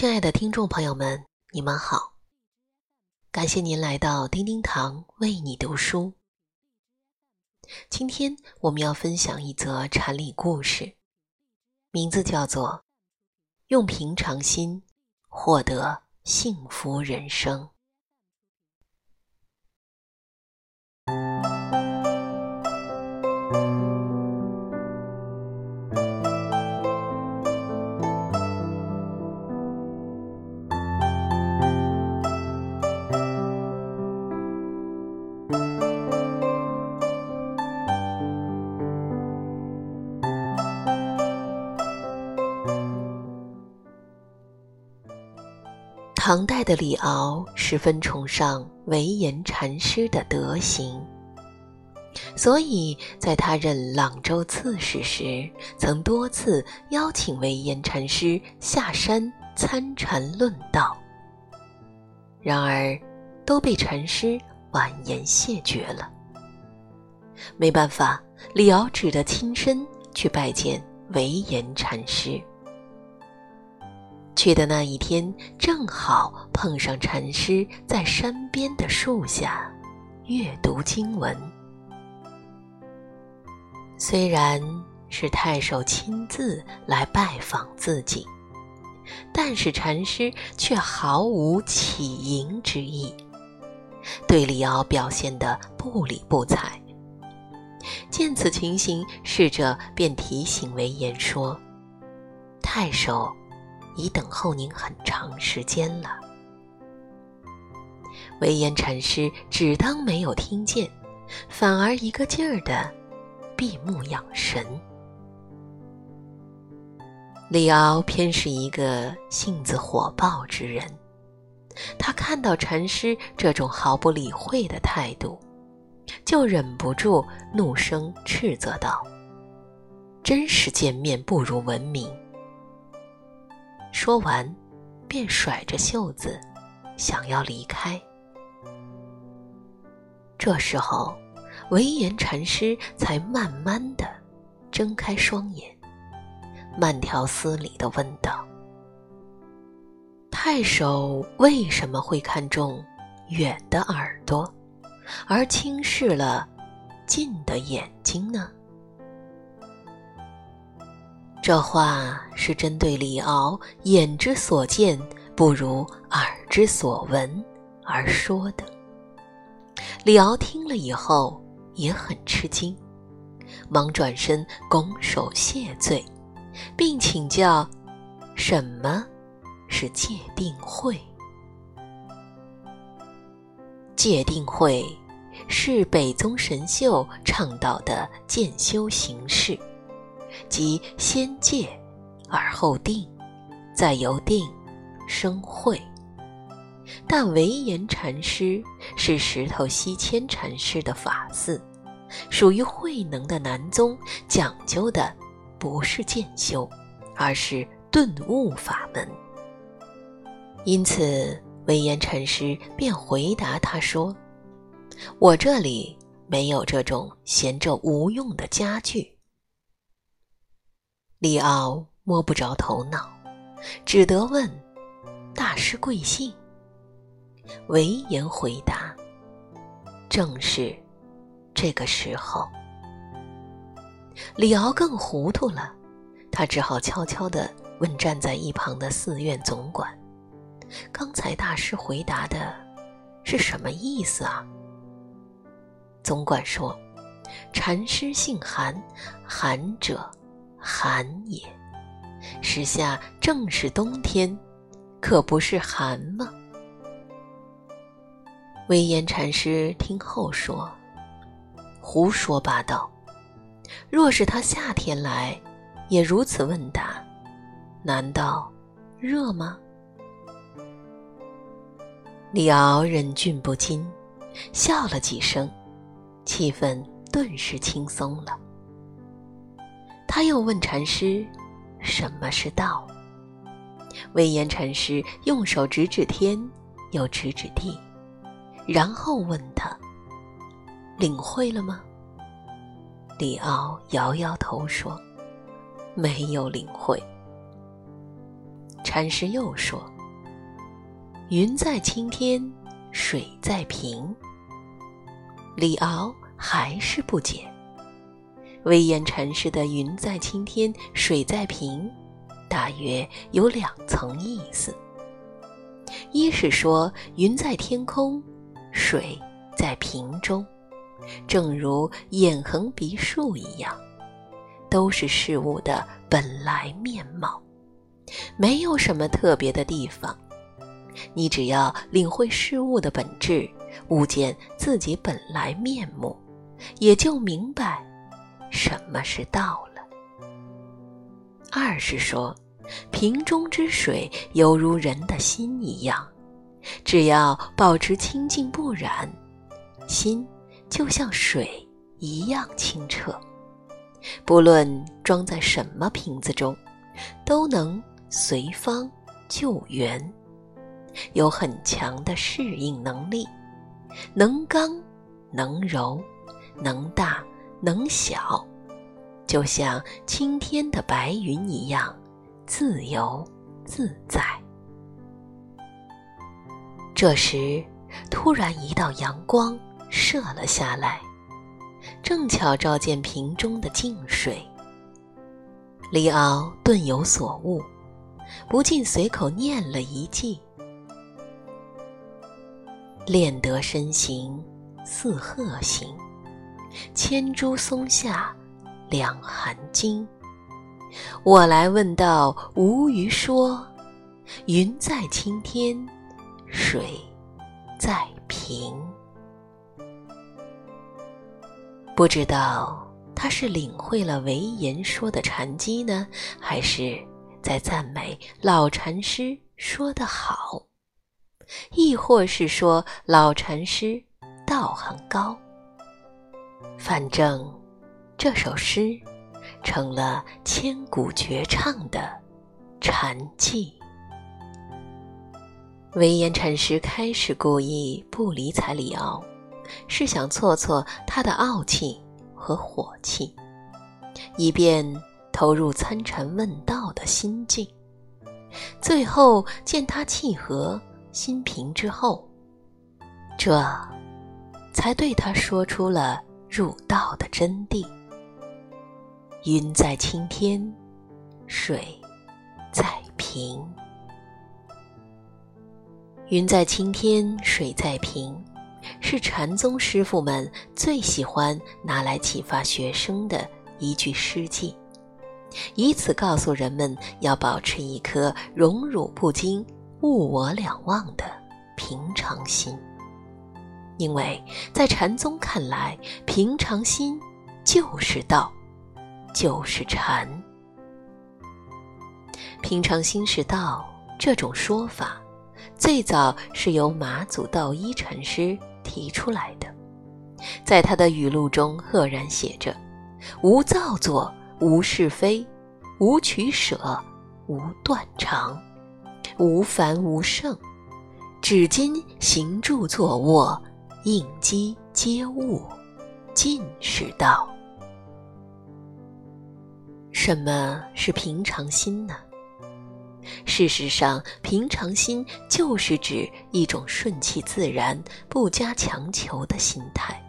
亲爱的听众朋友们，你们好！感谢您来到叮叮堂为你读书。今天我们要分享一则禅理故事，名字叫做《用平常心获得幸福人生》。唐代的李敖十分崇尚唯严禅师的德行，所以在他任朗州刺史时，曾多次邀请唯严禅师下山参禅论道。然而，都被禅师婉言谢绝了。没办法，李敖只得亲身去拜见唯严禅师。去的那一天，正好碰上禅师在山边的树下阅读经文。虽然是太守亲自来拜访自己，但是禅师却毫无起迎之意，对李敖表现得不理不睬。见此情形，侍者便提醒韦严说：“太守。”已等候您很长时间了。唯严禅师只当没有听见，反而一个劲儿的闭目养神。李敖偏是一个性子火爆之人，他看到禅师这种毫不理会的态度，就忍不住怒声斥责道：“真是见面不如闻名！”说完，便甩着袖子，想要离开。这时候，唯严禅师才慢慢的睁开双眼，慢条斯理的问道：“太守为什么会看中远的耳朵，而轻视了近的眼睛呢？”这话是针对李敖眼之所见不如耳之所闻而说的。李敖听了以后也很吃惊，忙转身拱手谢罪，并请教什么是戒定慧。戒定慧是北宗神秀倡导的渐修行式。即先戒，而后定，再由定生慧。但唯严禅师是石头西迁禅师的法嗣，属于慧能的南宗，讲究的不是渐修，而是顿悟法门。因此，唯严禅师便回答他说：“我这里没有这种闲着无用的家具。”李敖摸不着头脑，只得问：“大师贵姓？”唯言回答：“正是这个时候。”李敖更糊涂了，他只好悄悄地问站在一旁的寺院总管：“刚才大师回答的是什么意思啊？”总管说：“禅师姓韩，韩者。”寒也，时下正是冬天，可不是寒吗？微言禅师听后说：“胡说八道！若是他夏天来，也如此问答，难道热吗？”李敖忍俊不禁，笑了几声，气氛顿时轻松了。他又问禅师：“什么是道？”威严禅师用手指指天，又指指地，然后问他：“领会了吗？”李敖摇摇头说：“没有领会。”禅师又说：“云在青天，水在平。”李敖还是不解。威严禅师的“云在青天，水在平”，大约有两层意思：一是说云在天空，水在瓶中，正如眼横鼻竖一样，都是事物的本来面貌，没有什么特别的地方。你只要领会事物的本质，悟见自己本来面目，也就明白。什么是道了？二是说，瓶中之水犹如人的心一样，只要保持清净不染，心就像水一样清澈。不论装在什么瓶子中，都能随方救援，有很强的适应能力，能刚能柔，能大。能小，就像青天的白云一样自由自在。这时，突然一道阳光射了下来，正巧照见瓶中的净水。李敖顿有所悟，不禁随口念了一句：“练得身形似鹤形。”千株松下两寒经。我来问道，无余说。云在青天，水在平。不知道他是领会了唯言说的禅机呢，还是在赞美老禅师说得好，亦或是说老禅师道行高。反正，这首诗成了千古绝唱的禅偈。唯言禅师开始故意不理睬李敖，是想挫挫他的傲气和火气，以便投入参禅问道的心境。最后见他气和心平之后，这才对他说出了。入道的真谛。云在青天，水在平。云在青天，水在平，是禅宗师傅们最喜欢拿来启发学生的一句诗偈，以此告诉人们要保持一颗荣辱不惊、物我两忘的平常心。因为在禅宗看来，平常心就是道，就是禅。平常心是道这种说法，最早是由马祖道一禅师提出来的。在他的语录中，赫然写着：“无造作，无是非，无取舍，无断肠，无凡无胜，只今行住坐卧。”应机接物，尽是道。什么是平常心呢？事实上，平常心就是指一种顺其自然、不加强求的心态，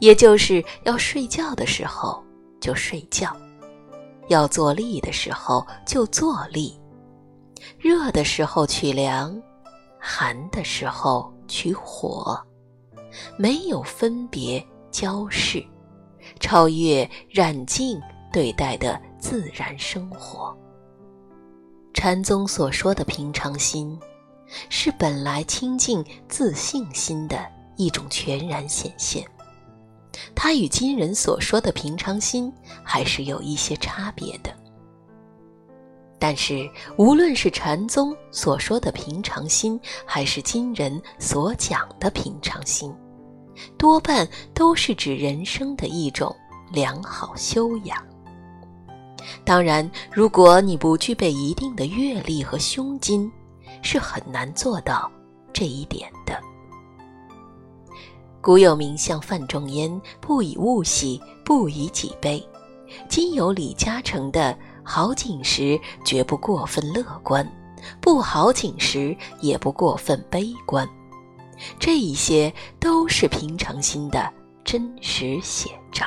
也就是要睡觉的时候就睡觉，要坐立的时候就坐立，热的时候取凉，寒的时候取火。没有分别交饰，超越染净对待的自然生活。禅宗所说的平常心，是本来清净自信心的一种全然显现。它与今人所说的平常心还是有一些差别的。但是，无论是禅宗所说的平常心，还是今人所讲的平常心，多半都是指人生的一种良好修养。当然，如果你不具备一定的阅历和胸襟，是很难做到这一点的。古有名相范仲淹“不以物喜，不以己悲”，今有李嘉诚的。好景时绝不过分乐观，不好景时也不过分悲观。这一些都是平常心的真实写照。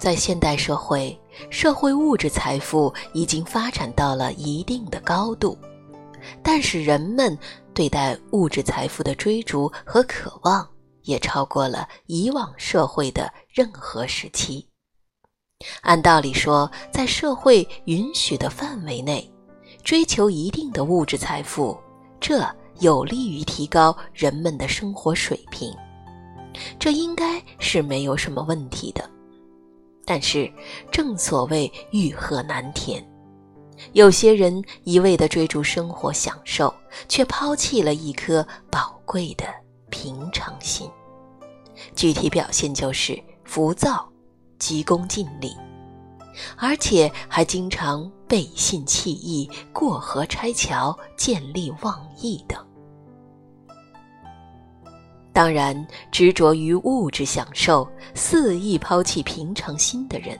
在现代社会，社会物质财富已经发展到了一定的高度，但是人们对待物质财富的追逐和渴望，也超过了以往社会的任何时期。按道理说，在社会允许的范围内，追求一定的物质财富，这有利于提高人们的生活水平，这应该是没有什么问题的。但是，正所谓欲壑难填，有些人一味地追逐生活享受，却抛弃了一颗宝贵的平常心。具体表现就是浮躁。急功近利，而且还经常背信弃义、过河拆桥、见利忘义等。当然，执着于物质享受、肆意抛弃平常心的人，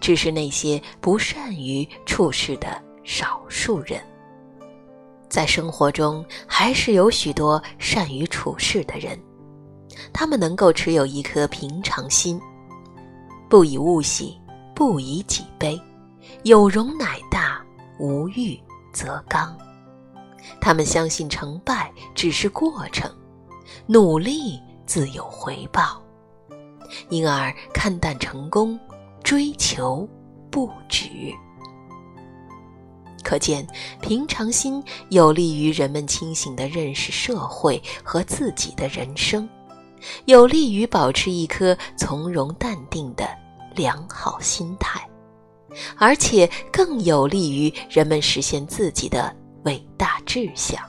只是那些不善于处事的少数人。在生活中，还是有许多善于处事的人，他们能够持有一颗平常心。不以物喜，不以己悲，有容乃大，无欲则刚。他们相信成败只是过程，努力自有回报，因而看淡成功，追求不止。可见，平常心有利于人们清醒地认识社会和自己的人生。有利于保持一颗从容淡定的良好心态，而且更有利于人们实现自己的伟大志向。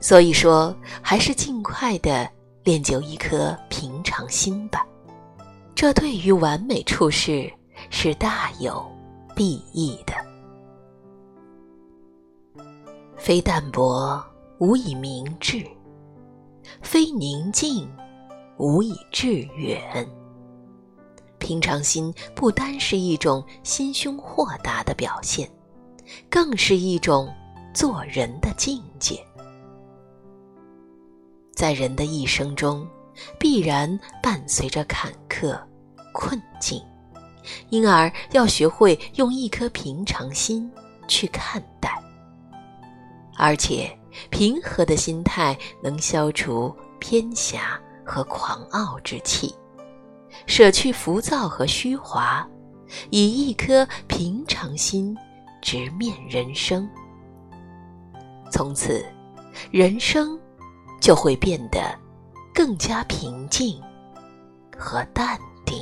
所以说，还是尽快的练就一颗平常心吧，这对于完美处事是大有裨益的。非淡泊，无以明志。非宁静，无以致远。平常心不单是一种心胸豁达的表现，更是一种做人的境界。在人的一生中，必然伴随着坎坷、困境，因而要学会用一颗平常心去看待，而且。平和的心态能消除偏狭和狂傲之气，舍去浮躁和虚华，以一颗平常心直面人生。从此，人生就会变得更加平静和淡定。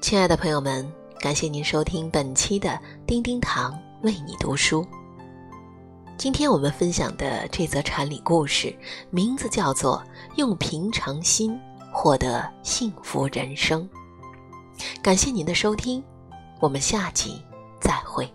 亲爱的朋友们。感谢您收听本期的叮叮堂为你读书。今天我们分享的这则禅理故事，名字叫做《用平常心获得幸福人生》。感谢您的收听，我们下集再会。